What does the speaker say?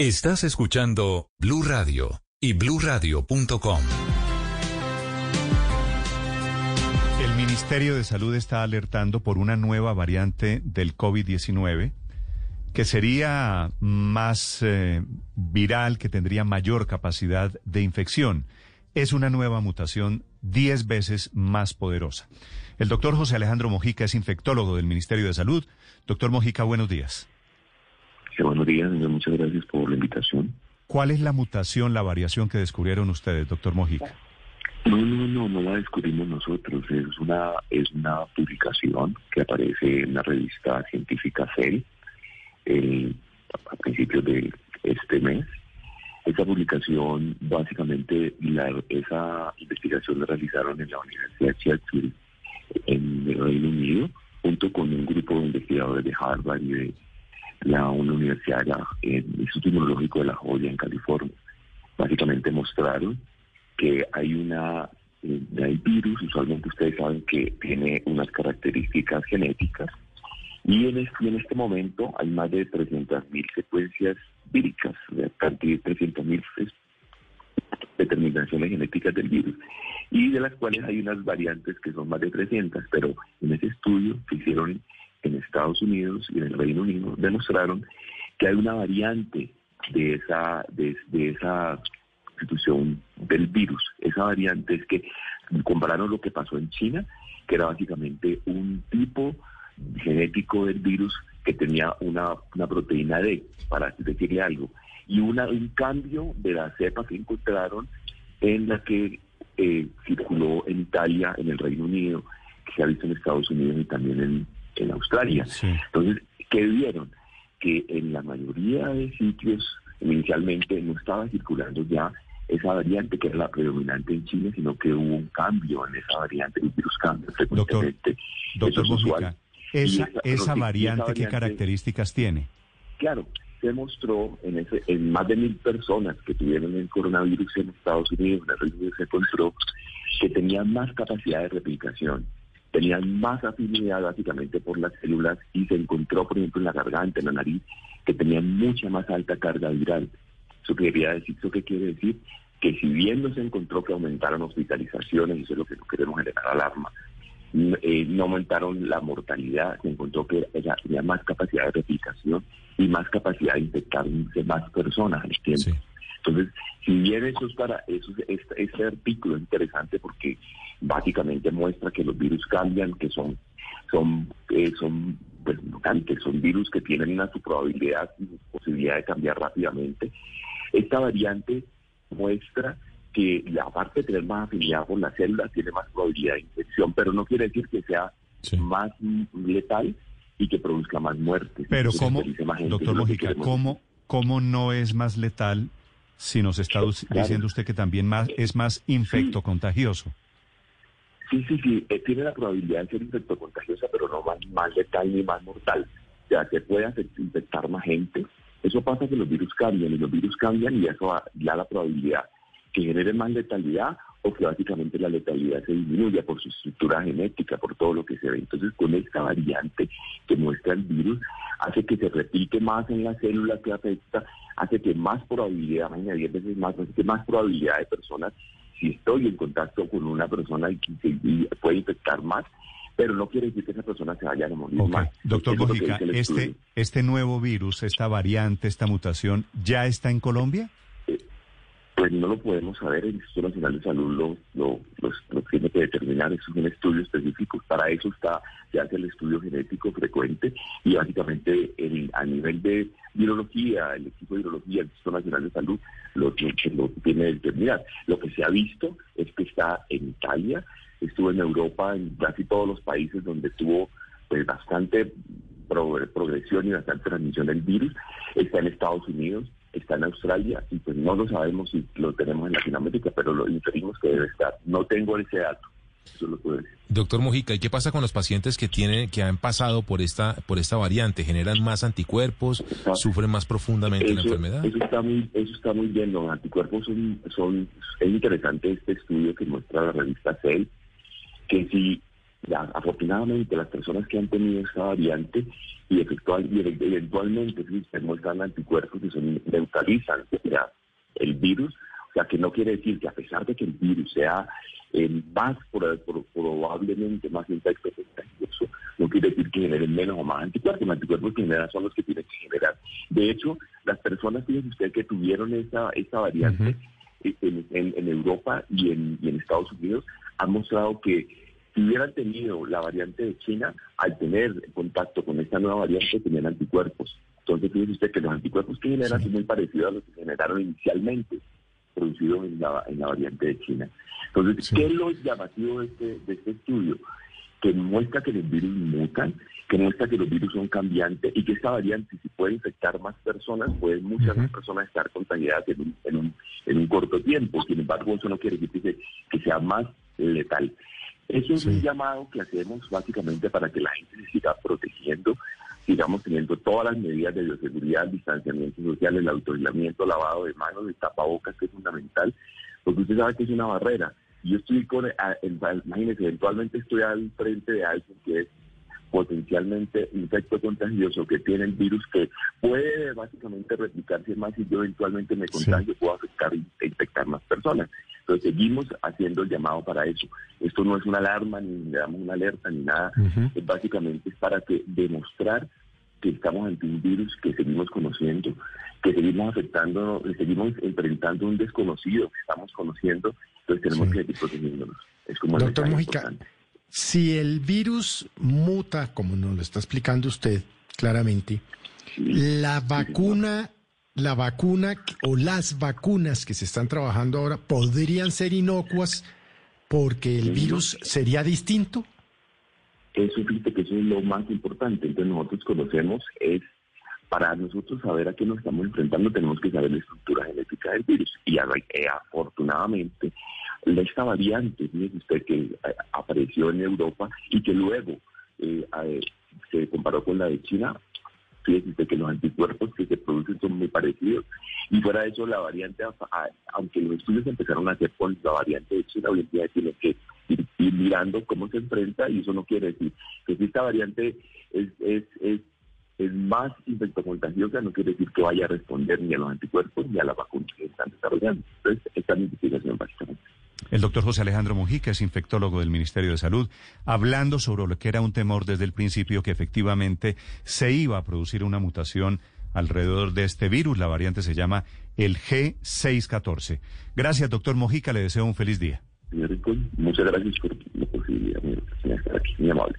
Estás escuchando Blue Radio y bluradio.com. El Ministerio de Salud está alertando por una nueva variante del COVID-19 que sería más eh, viral, que tendría mayor capacidad de infección. Es una nueva mutación 10 veces más poderosa. El doctor José Alejandro Mojica es infectólogo del Ministerio de Salud. Doctor Mojica, buenos días buenos días, Muchas gracias por la invitación. ¿Cuál es la mutación, la variación que descubrieron ustedes, doctor Mojica? No, no, no, no la descubrimos nosotros. Es una, es una publicación que aparece en la revista científica Cell a principios de este mes. Esa publicación, básicamente, la, esa investigación la realizaron en la Universidad Sheffield en el Reino Unido, junto con un grupo de investigadores de Harvard y de la una universidad, el Instituto Inmunológico de La Joya en California. Básicamente mostraron que hay una eh, hay virus, usualmente ustedes saben que tiene unas características genéticas, y en este, en este momento hay más de 300.000 secuencias víricas, cantidad de 300.000 determinaciones genéticas del virus, y de las cuales hay unas variantes que son más de 300, pero en ese estudio que hicieron en Estados Unidos y en el Reino Unido demostraron que hay una variante de esa, de, esa institución del virus. Esa variante es que compararon lo que pasó en China, que era básicamente un tipo genético del virus que tenía una, una proteína D, para decirle algo, y una, un cambio de la cepa que encontraron en la que eh, circuló en Italia, en el Reino Unido, que se ha visto en Estados Unidos y también en en Australia. Entonces, ¿qué vieron? Que en la mayoría de sitios inicialmente no estaba circulando ya esa variante que era la predominante en Chile, sino que hubo un cambio en esa variante, el virus cambia frecuentemente. Doctor, doctor esa, esa, variante, ¿qué características tiene? Claro, se mostró en, ese, en más de mil personas que tuvieron el coronavirus en Estados Unidos, en el Reino Unido se encontró que tenían más capacidad de replicación tenían más afinidad básicamente por las células y se encontró, por ejemplo, en la garganta, en la nariz, que tenían mucha más alta carga viral. Eso quería decir, ¿eso qué quiere decir? Que si bien no se encontró que aumentaron hospitalizaciones, eso es lo que no queremos generar alarma, eh, no aumentaron la mortalidad, se encontró que ella tenía más capacidad de replicación y más capacidad de infectar más personas al tiempo. Entonces, si bien eso es para eso, este, este, artículo es interesante porque básicamente muestra que los virus cambian, que son son eh, son pues, son virus que tienen una su probabilidad y posibilidad de cambiar rápidamente. Esta variante muestra que aparte de tener más afinidad con las células, tiene más probabilidad de infección, pero no quiere decir que sea más letal y que produzca más muertes. Pero ¿cómo, doctor Mojica, ¿cómo, ¿cómo no es más letal si nos está diciendo usted que también más, es más infecto contagioso. Sí, sí, sí, eh, tiene la probabilidad de ser infecto contagiosa, pero no más, más letal ni más mortal. Sea, se puede infectar más gente. Eso pasa que los virus cambian y los virus cambian y eso da la probabilidad que genere más letalidad o que básicamente la letalidad se disminuya por su estructura genética, por todo lo que se ve. Entonces, con esta variante que muestra el virus, hace que se repite más en la célula que afecta, hace que más probabilidad, mañana 10 veces más, hace que más probabilidad de personas, si estoy en contacto con una persona y, se puede infectar más, pero no quiere decir que esa persona se vaya a morir más. Doctor Bojica, este, ¿este nuevo virus, esta variante, esta mutación, ya está en Colombia? Pues no lo podemos saber, el Instituto Nacional de Salud lo, lo, tiene que determinar, eso es un estudio específico, para eso está, se hace el estudio genético frecuente y básicamente a nivel de virología, el equipo de virología del Instituto Nacional de Salud lo, tiene que determinar. Lo que se ha visto es que está en Italia, estuvo en Europa, en casi todos los países donde tuvo pues bastante progresión y bastante transmisión del virus. Está en Estados Unidos, está en Australia y pues no lo sabemos si lo tenemos en Latinoamérica, pero lo inferimos que debe estar. No tengo ese dato. Eso lo puedo decir. Doctor Mojica, ¿y qué pasa con los pacientes que tienen, que han pasado por esta, por esta variante? ¿Generan más anticuerpos? ¿Sufren más profundamente la enfermedad? Eso está muy, eso está muy bien. Los anticuerpos son, son, es interesante este estudio que muestra la revista Cell, que si afortunadamente las personas que han tenido esta variante y, efectual, y eventualmente se muestran anticuerpos que son, neutralizan el virus, o sea que no quiere decir que a pesar de que el virus sea el más probablemente más infecto no quiere decir que generen menos o más anticuerpos. Los anticuerpos que generan son los que tienen que generar. De hecho, las personas, fíjense usted, que tuvieron esa, esa variante en, Europa y en, y en Estados Unidos, han mostrado que si hubieran tenido la variante de China, al tener contacto con esta nueva variante, tenían anticuerpos. Entonces, fíjese usted que los anticuerpos que generan son muy parecidos a los que generaron inicialmente producidos en la, en la variante de China. Entonces, ¿qué es lo llamativo de este, de este estudio? Que muestra que los virus mutan, que muestra que los virus son cambiantes y que esta variante, si puede infectar más personas, pueden muchas más personas estar contagiadas en un, en, un, en un corto tiempo. Sin embargo, eso no quiere decir que, que sea más letal. Eso es un llamado que hacemos básicamente para que la gente se siga protegiendo, sigamos teniendo todas las medidas de bioseguridad, distanciamiento social, el autoaislamiento, lavado de manos, el tapabocas, que es fundamental, porque usted sabe que es una barrera. Yo estoy con, imagínese, eventualmente estoy al frente de alguien que es potencialmente infecto contagioso, que tiene el virus que puede básicamente replicarse más y yo eventualmente me contagio, puedo afectar e infectar más personas. Entonces seguimos haciendo el llamado para eso. Esto no es una alarma, ni le damos una alerta, ni nada. básicamente es para que demostrar que estamos ante un virus que seguimos conociendo, que seguimos afectando, seguimos enfrentando un desconocido que estamos conociendo, entonces tenemos que seguir protegiéndonos. Es como Doctor Mujica, si el virus muta, como nos lo está explicando usted claramente, la vacuna, la vacuna o las vacunas que se están trabajando ahora podrían ser inocuas porque el virus sería distinto. Eso, fíjate que eso es lo más importante. Entonces nosotros conocemos es, para nosotros saber a qué nos estamos enfrentando, tenemos que saber la estructura genética del virus. Y eh, afortunadamente, esta variante, fíjese usted, que eh, apareció en Europa y que luego eh, se comparó con la de China, fíjese usted que los anticuerpos que se producen son muy parecidos. Y fuera de eso, la variante, aunque los estudios empezaron a hacer con la variante de China, hoy en día tiene que ir, mirando cómo se enfrenta y eso no quiere decir que si esta variante es, es, es más infectocontagiosa, no quiere decir que vaya a responder ni a los anticuerpos ni a la vacuna que están desarrollando. Entonces, esta es mi investigación básicamente. El doctor José Alejandro Mujica es infectólogo del Ministerio de Salud, hablando sobre lo que era un temor desde el principio que efectivamente se iba a producir una mutación alrededor de este virus. La variante se llama el G614. Gracias, doctor Mojica. Le deseo un feliz día. Muchas gracias por la posibilidad de estar aquí. Muy amable.